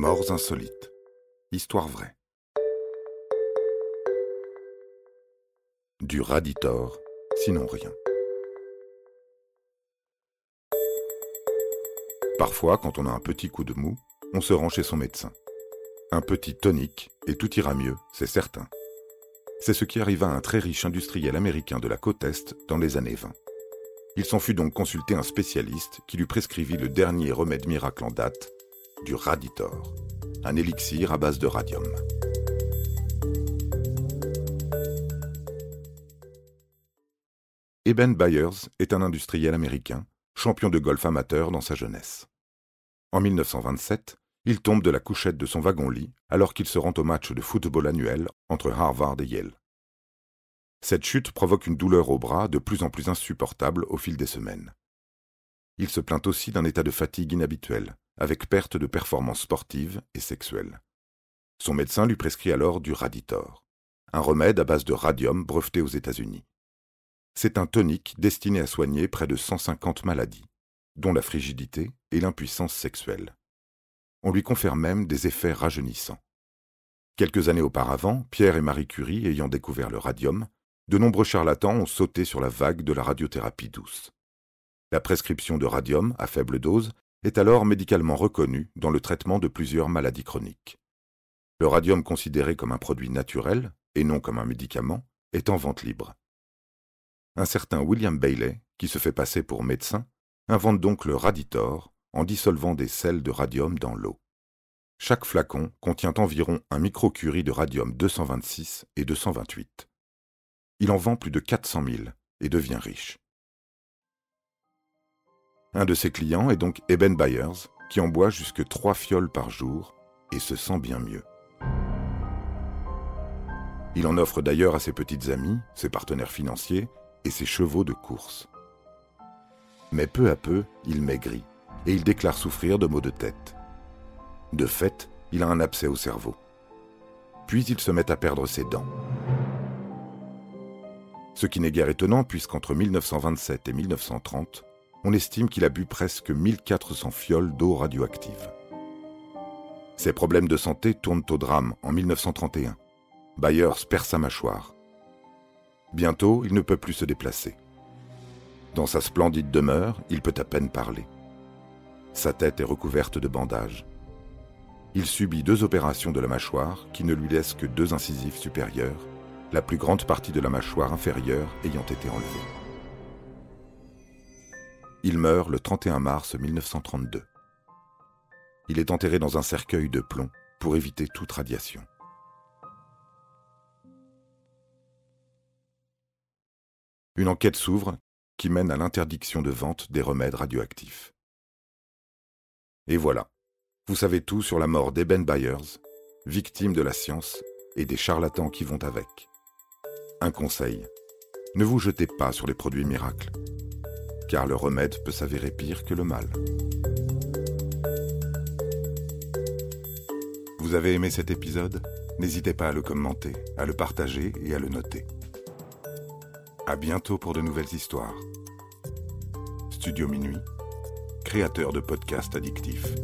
Morts insolites. Histoire vraie. Du raditor, sinon rien. Parfois, quand on a un petit coup de mou, on se rend chez son médecin. Un petit tonique et tout ira mieux, c'est certain. C'est ce qui arriva à un très riche industriel américain de la côte Est dans les années 20. Il s'en fut donc consulter un spécialiste qui lui prescrivit le dernier remède miracle en date, du Raditor, un élixir à base de radium. Eben Byers est un industriel américain, champion de golf amateur dans sa jeunesse. En 1927, il tombe de la couchette de son wagon-lit alors qu'il se rend au match de football annuel entre Harvard et Yale. Cette chute provoque une douleur au bras de plus en plus insupportable au fil des semaines. Il se plaint aussi d'un état de fatigue inhabituel, avec perte de performance sportive et sexuelle. Son médecin lui prescrit alors du Raditor, un remède à base de radium breveté aux États-Unis. C'est un tonique destiné à soigner près de 150 maladies, dont la frigidité et l'impuissance sexuelle. On lui confère même des effets rajeunissants. Quelques années auparavant, Pierre et Marie Curie ayant découvert le radium, de nombreux charlatans ont sauté sur la vague de la radiothérapie douce. La prescription de radium à faible dose est alors médicalement reconnu dans le traitement de plusieurs maladies chroniques. Le radium considéré comme un produit naturel, et non comme un médicament, est en vente libre. Un certain William Bailey, qui se fait passer pour médecin, invente donc le Raditor en dissolvant des sels de radium dans l'eau. Chaque flacon contient environ un microcurie de radium 226 et 228. Il en vend plus de 400 000 et devient riche. Un de ses clients est donc Eben Byers, qui en boit jusque trois fioles par jour et se sent bien mieux. Il en offre d'ailleurs à ses petites amies, ses partenaires financiers et ses chevaux de course. Mais peu à peu, il maigrit et il déclare souffrir de maux de tête. De fait, il a un abcès au cerveau. Puis il se met à perdre ses dents. Ce qui n'est guère étonnant puisqu'entre 1927 et 1930, on estime qu'il a bu presque 1400 fioles d'eau radioactive. Ses problèmes de santé tournent au drame en 1931. Byers perd sa mâchoire. Bientôt, il ne peut plus se déplacer. Dans sa splendide demeure, il peut à peine parler. Sa tête est recouverte de bandages. Il subit deux opérations de la mâchoire qui ne lui laissent que deux incisives supérieures, la plus grande partie de la mâchoire inférieure ayant été enlevée. Il meurt le 31 mars 1932. Il est enterré dans un cercueil de plomb pour éviter toute radiation. Une enquête s'ouvre qui mène à l'interdiction de vente des remèdes radioactifs. Et voilà, vous savez tout sur la mort d'Eben Byers, victime de la science et des charlatans qui vont avec. Un conseil, ne vous jetez pas sur les produits miracles, car le remède peut s'avérer pire que le mal. Vous avez aimé cet épisode? N'hésitez pas à le commenter, à le partager et à le noter. À bientôt pour de nouvelles histoires. Studio Minuit, créateur de podcasts addictifs.